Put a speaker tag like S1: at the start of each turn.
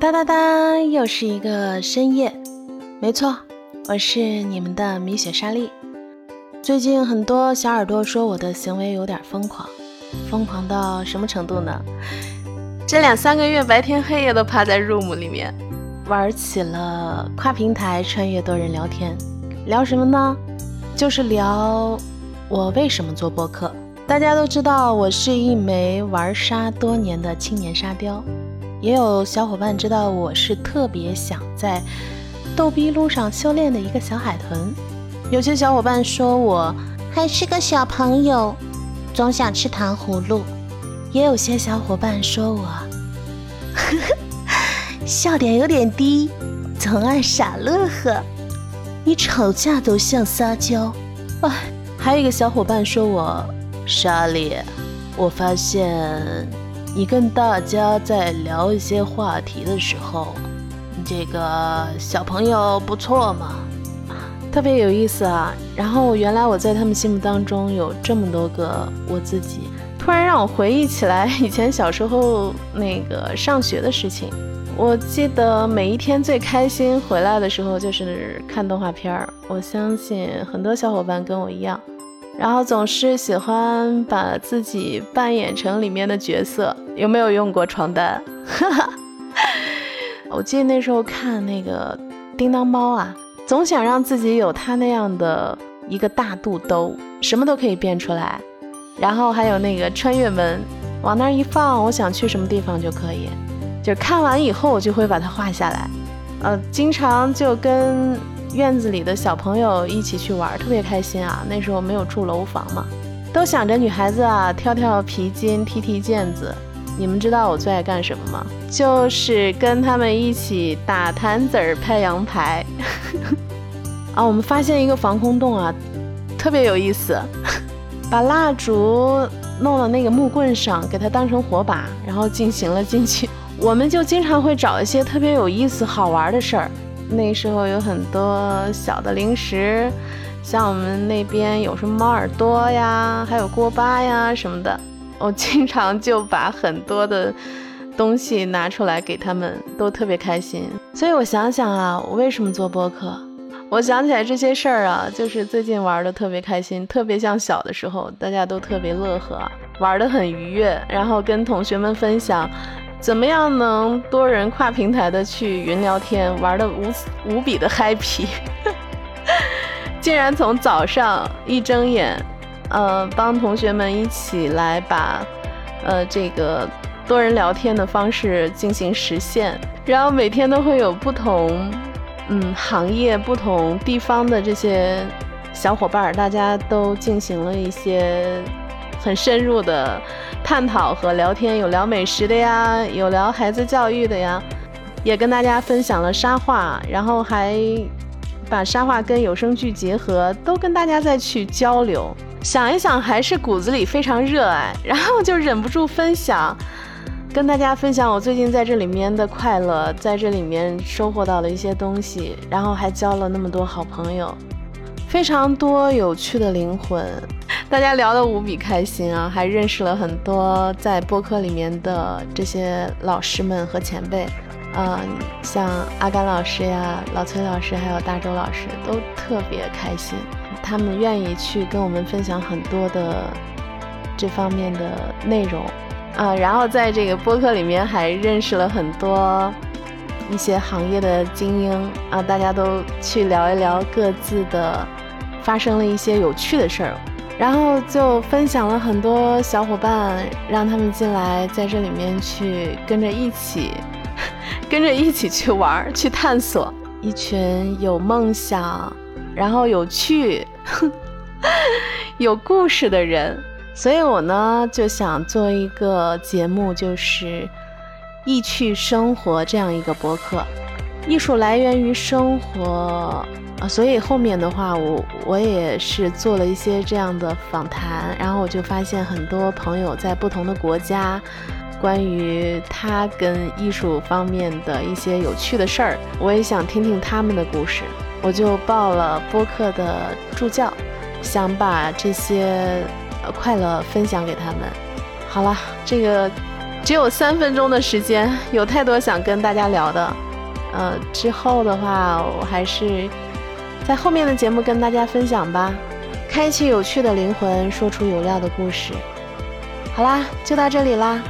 S1: 哒哒哒，又是一个深夜。没错，我是你们的米雪莎莉。最近很多小耳朵说我的行为有点疯狂，疯狂到什么程度呢？这两三个月白天黑夜都趴在 room 里面，玩起了跨平台穿越多人聊天。聊什么呢？就是聊我为什么做播客。大家都知道，我是一枚玩沙多年的青年沙雕。也有小伙伴知道我是特别想在逗逼路上修炼的一个小海豚。有些小伙伴说我还是个小朋友，总想吃糖葫芦。也有些小伙伴说我呵 呵笑点有点低，总爱傻乐呵。你吵架都像撒娇。哎，还有一个小伙伴说我莎莉，我发现。你跟大家在聊一些话题的时候，这个小朋友不错嘛，特别有意思啊。然后原来我在他们心目当中有这么多个我自己，突然让我回忆起来以前小时候那个上学的事情。我记得每一天最开心回来的时候就是看动画片儿。我相信很多小伙伴跟我一样。然后总是喜欢把自己扮演成里面的角色，有没有用过床单？我记得那时候看那个叮当猫啊，总想让自己有它那样的一个大肚兜，什么都可以变出来。然后还有那个穿越门，往那儿一放，我想去什么地方就可以。就看完以后，我就会把它画下来。呃，经常就跟。院子里的小朋友一起去玩，特别开心啊！那时候没有住楼房嘛，都想着女孩子啊，跳跳皮筋，踢踢毽子。你们知道我最爱干什么吗？就是跟他们一起打弹子儿、拍羊排。啊，我们发现一个防空洞啊，特别有意思，把蜡烛弄到那个木棍上，给它当成火把，然后进行了进去。我们就经常会找一些特别有意思、好玩的事儿。那时候有很多小的零食，像我们那边有什么猫耳朵呀，还有锅巴呀什么的，我经常就把很多的东西拿出来给他们，都特别开心。所以我想想啊，我为什么做播客？我想起来这些事儿啊，就是最近玩的特别开心，特别像小的时候，大家都特别乐呵，玩的很愉悦，然后跟同学们分享。怎么样能多人跨平台的去云聊天，玩的无无比的 happy，竟然从早上一睁眼，呃，帮同学们一起来把，呃，这个多人聊天的方式进行实现，然后每天都会有不同，嗯，行业不同地方的这些小伙伴，大家都进行了一些。很深入的探讨和聊天，有聊美食的呀，有聊孩子教育的呀，也跟大家分享了沙画，然后还把沙画跟有声剧结合，都跟大家再去交流。想一想，还是骨子里非常热爱，然后就忍不住分享，跟大家分享我最近在这里面的快乐，在这里面收获到了一些东西，然后还交了那么多好朋友，非常多有趣的灵魂。大家聊得无比开心啊，还认识了很多在播客里面的这些老师们和前辈，嗯，像阿甘老师呀、老崔老师，还有大周老师，都特别开心。他们愿意去跟我们分享很多的这方面的内容啊，然后在这个播客里面还认识了很多一些行业的精英啊，大家都去聊一聊各自的发生了一些有趣的事儿。然后就分享了很多小伙伴，让他们进来，在这里面去跟着一起，跟着一起去玩儿，去探索。一群有梦想，然后有趣、有故事的人。所以我呢就想做一个节目，就是意趣生活这样一个博客。艺术来源于生活。啊，所以后面的话，我我也是做了一些这样的访谈，然后我就发现很多朋友在不同的国家，关于他跟艺术方面的一些有趣的事儿，我也想听听他们的故事，我就报了播客的助教，想把这些快乐分享给他们。好了，这个只有三分钟的时间，有太多想跟大家聊的。呃，之后的话，我还是在后面的节目跟大家分享吧。开启有趣的灵魂，说出有料的故事。好啦，就到这里啦。